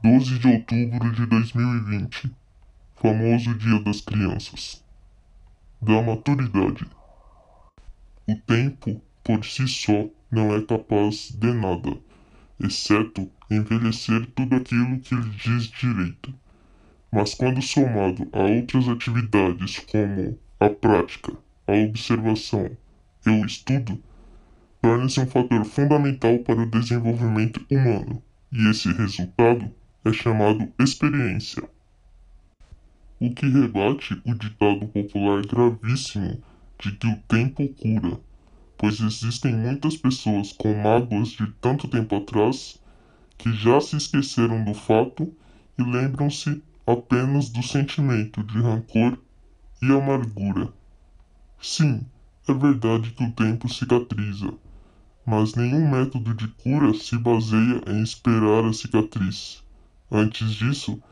12 de outubro de 2020, famoso Dia das Crianças. Da maturidade. O tempo, por si só, não é capaz de nada, exceto envelhecer tudo aquilo que lhe diz direito. Mas quando somado a outras atividades como a prática, a observação e o estudo, torna-se um fator fundamental para o desenvolvimento humano, e esse resultado é chamado experiência. O que rebate o ditado popular gravíssimo de que o tempo cura, pois existem muitas pessoas com mágoas de tanto tempo atrás que já se esqueceram do fato e lembram-se apenas do sentimento de rancor e amargura. Sim, é verdade que o tempo cicatriza, mas nenhum método de cura se baseia em esperar a cicatriz. Antes disso,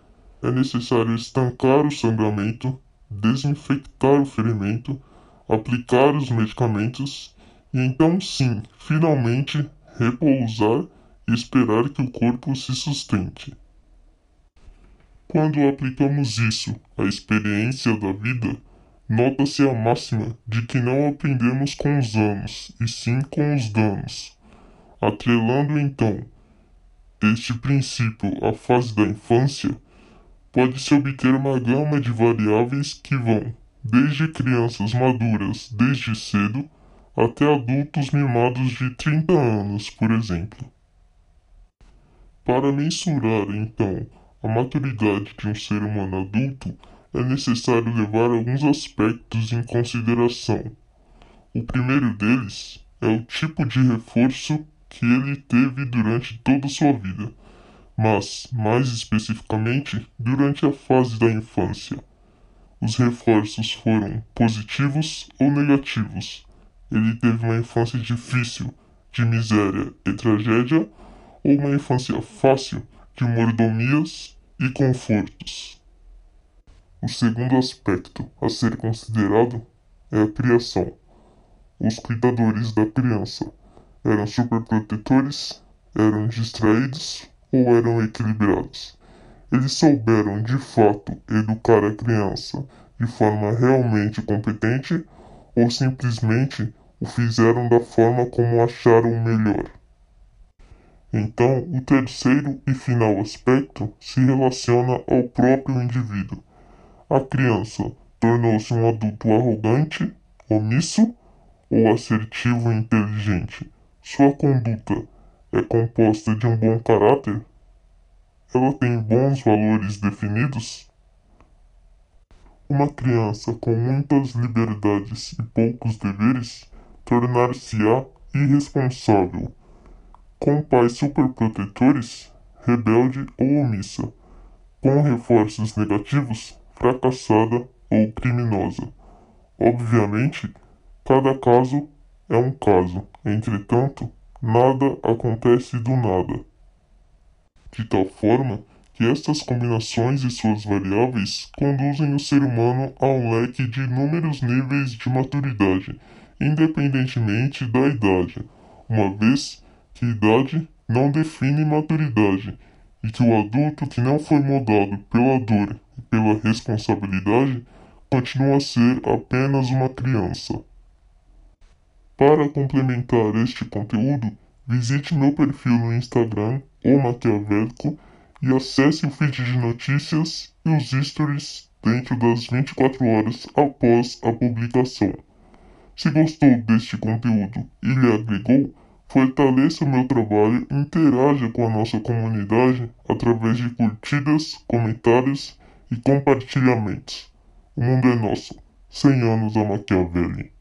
é necessário estancar o sangramento, desinfectar o ferimento, aplicar os medicamentos e então sim, finalmente, repousar e esperar que o corpo se sustente. Quando aplicamos isso à experiência da vida, nota-se a máxima de que não aprendemos com os anos, e sim com os danos. Atrelando então este princípio à fase da infância, pode-se obter uma gama de variáveis que vão desde crianças maduras desde cedo até adultos mimados de 30 anos, por exemplo. Para mensurar, então, a maturidade de um ser humano adulto, é necessário levar alguns aspectos em consideração. O primeiro deles é o tipo de reforço que ele teve durante toda sua vida, mas, mais especificamente, durante a fase da infância. Os reforços foram positivos ou negativos. Ele teve uma infância difícil, de miséria e tragédia, ou uma infância fácil, de mordomias e confortos. O segundo aspecto a ser considerado é a criação. Os cuidadores da criança eram superprotetores, eram distraídos ou eram equilibrados. Eles souberam de fato educar a criança de forma realmente competente ou simplesmente o fizeram da forma como acharam melhor. Então, o terceiro e final aspecto se relaciona ao próprio indivíduo. A criança tornou-se um adulto arrogante, omisso ou assertivo e inteligente. Sua conduta é composta de um bom caráter? Ela tem bons valores definidos? Uma criança com muitas liberdades e poucos deveres tornar-se-á irresponsável. Com pais superprotetores, rebelde ou omissa. Com reforços negativos, fracassada ou criminosa. Obviamente, cada caso é um caso, entretanto, nada acontece do nada. De tal forma que estas combinações e suas variáveis conduzem o ser humano a um leque de inúmeros níveis de maturidade, independentemente da idade, uma vez que idade não define maturidade e que o adulto que não foi moldado pela dor e pela responsabilidade continua a ser apenas uma criança. Para complementar este conteúdo, visite meu perfil no Instagram, o Maquiavélico, e acesse o feed de notícias e os stories dentro das 24 horas após a publicação. Se gostou deste conteúdo e lhe agregou, fortaleça o meu trabalho e interaja com a nossa comunidade através de curtidas, comentários e compartilhamentos. O mundo é nosso. 100 anos a Maquiavelli.